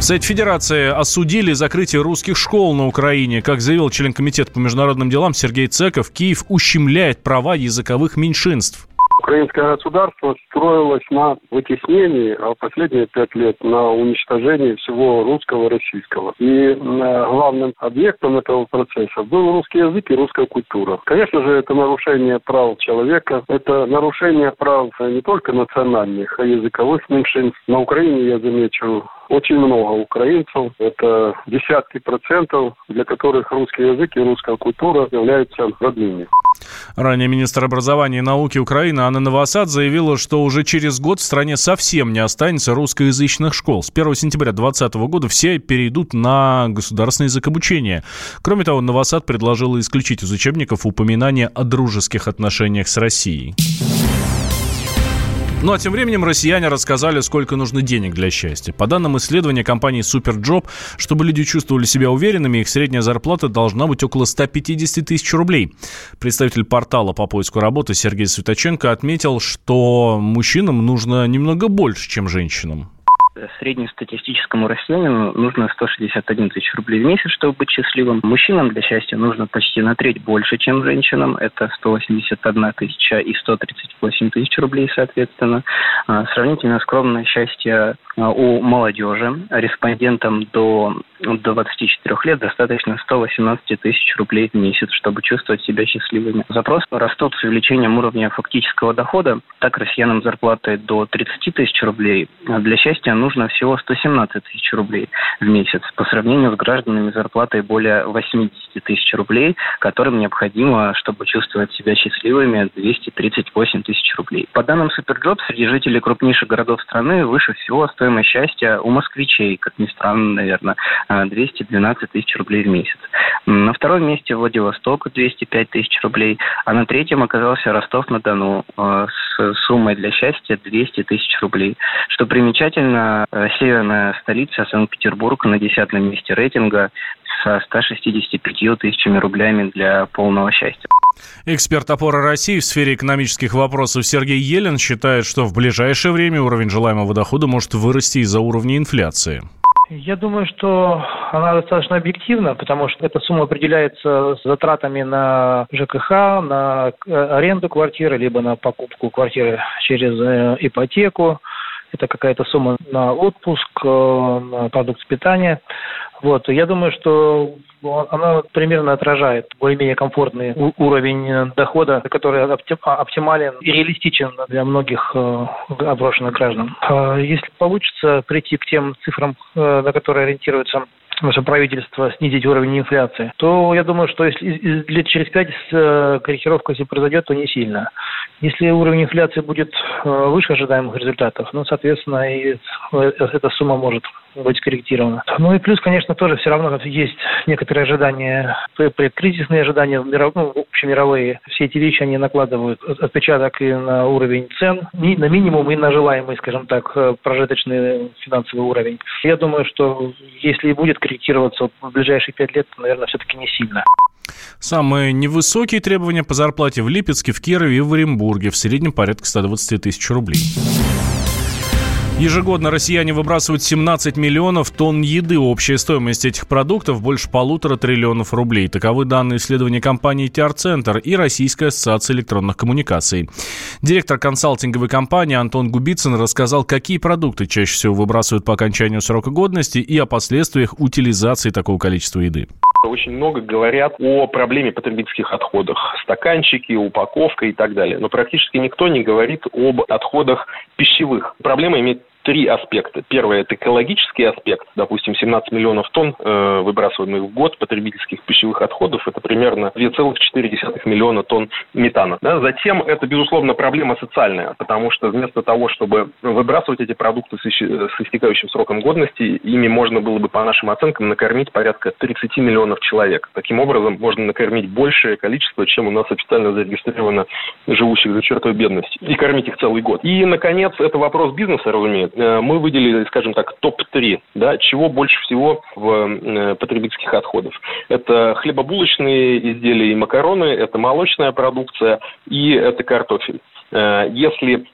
В Совете Федерации осудили закрытие русских школ на Украине. Как заявил член Комитета по международным делам Сергей Цеков, Киев ущемляет права языковых меньшинств. Украинское государство строилось на вытеснении, а последние пять лет на уничтожении всего русского российского. И э, главным объектом этого процесса был русский язык и русская культура. Конечно же, это нарушение прав человека, это нарушение прав не только национальных, а языковых меньшинств. На Украине, я замечу, очень много украинцев. Это десятки процентов, для которых русский язык и русская культура являются родными. Ранее министр образования и науки Украины Анна Новосад заявила, что уже через год в стране совсем не останется русскоязычных школ. С 1 сентября 2020 года все перейдут на государственный язык обучения. Кроме того, Новосад предложила исключить из учебников упоминание о дружеских отношениях с Россией. Ну а тем временем россияне рассказали, сколько нужно денег для счастья. По данным исследования компании Superjob, чтобы люди чувствовали себя уверенными, их средняя зарплата должна быть около 150 тысяч рублей. Представитель портала по поиску работы Сергей Светоченко отметил, что мужчинам нужно немного больше, чем женщинам среднестатистическому россиянину нужно 161 тысяч рублей в месяц, чтобы быть счастливым. Мужчинам для счастья нужно почти на треть больше, чем женщинам. Это 181 тысяча и 138 тысяч рублей, соответственно. А, сравнительно скромное счастье а, у молодежи. Респондентам до, до 24 лет достаточно 118 тысяч рублей в месяц, чтобы чувствовать себя счастливыми. Запросы растут с увеличением уровня фактического дохода. Так россиянам зарплаты до 30 тысяч рублей. Для счастья нужно всего 117 тысяч рублей в месяц по сравнению с гражданами зарплатой более 80 тысяч рублей, которым необходимо, чтобы чувствовать себя счастливыми, 238 тысяч рублей. По данным SuperJob, среди жителей крупнейших городов страны выше всего стоимость счастья у москвичей, как ни странно, наверное, 212 тысяч рублей в месяц. На втором месте Владивосток 205 тысяч рублей, а на третьем оказался Ростов-на-Дону э, с суммой для счастья 200 тысяч рублей. Что примечательно, э, северная столица Санкт-Петербург на десятом месте рейтинга со 165 тысячами рублями для полного счастья. Эксперт опоры России в сфере экономических вопросов Сергей Елен считает, что в ближайшее время уровень желаемого дохода может вырасти из-за уровня инфляции. Я думаю, что она достаточно объективна, потому что эта сумма определяется затратами на ЖКХ, на аренду квартиры, либо на покупку квартиры через э, ипотеку. Это какая-то сумма на отпуск, э, на продукт питания. Вот. Я думаю, что она примерно отражает более-менее комфортный уровень дохода, который оптимален и реалистичен для многих э, оброшенных граждан. А если получится прийти к тем цифрам, э, на которые ориентируется наше правительство снизить уровень инфляции, то я думаю, что если лет через пять э, корректировка, если произойдет, то не сильно. Если уровень инфляции будет выше ожидаемых результатов, ну, соответственно, и эта сумма может быть скорректировано. Ну и плюс, конечно, тоже все равно есть некоторые ожидания, предкризисные ожидания, ну, общемировые. Все эти вещи, они накладывают отпечаток и на уровень цен, на минимум и на желаемый, скажем так, прожиточный финансовый уровень. Я думаю, что если и будет корректироваться в ближайшие пять лет, то, наверное, все-таки не сильно. Самые невысокие требования по зарплате в Липецке, в Кирове и в Оренбурге в среднем порядка 120 тысяч рублей. Ежегодно россияне выбрасывают 17 миллионов тонн еды. Общая стоимость этих продуктов больше полутора триллионов рублей. Таковы данные исследования компании Тиар-Центр и Российской ассоциации электронных коммуникаций. Директор консалтинговой компании Антон Губицын рассказал, какие продукты чаще всего выбрасывают по окончанию срока годности и о последствиях утилизации такого количества еды. Очень много говорят о проблеме потребительских отходах. Стаканчики, упаковка и так далее. Но практически никто не говорит об отходах пищевых. Проблема имеет три аспекта. Первое – это экологический аспект. Допустим, 17 миллионов тонн э, выбрасываемых в год потребительских пищевых отходов – это примерно 2,4 миллиона тонн метана. Да? Затем это, безусловно, проблема социальная, потому что вместо того, чтобы выбрасывать эти продукты с, с истекающим сроком годности, ими можно было бы, по нашим оценкам, накормить порядка 30 миллионов человек. Таким образом, можно накормить большее количество, чем у нас официально зарегистрировано живущих за чертой бедности, и кормить их целый год. И, наконец, это вопрос бизнеса, разумеется мы выделили, скажем так, топ-3, да, чего больше всего в э, потребительских отходах. Это хлебобулочные изделия и макароны, это молочная продукция и это картофель. Э, если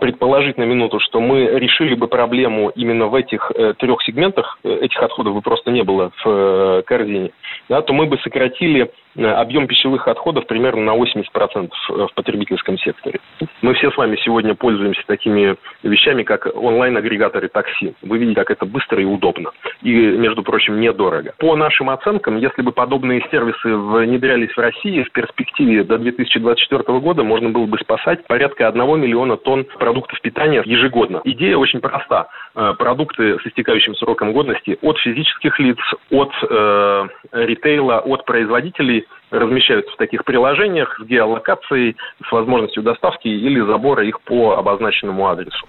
предположить на минуту, что мы решили бы проблему именно в этих э, трех сегментах, э, этих отходов бы просто не было в корзине, да, то мы бы сократили объем пищевых отходов примерно на 80% в потребительском секторе. Мы все с вами сегодня пользуемся такими вещами, как онлайн-агрегаторы такси. Вы видите, как это быстро и удобно. И, между прочим, недорого. По нашим оценкам, если бы подобные сервисы внедрялись в России, в перспективе до 2024 года можно было бы спасать порядка 1 миллиона тонн продуктов питания ежегодно. Идея очень проста. Э, продукты с истекающим сроком годности от физических лиц, от э, ритейла, от производителей размещаются в таких приложениях с геолокацией, с возможностью доставки или забора их по обозначенному адресу.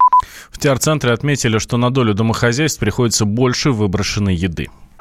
В ТР-центре отметили, что на долю домохозяйств приходится больше выброшенной еды.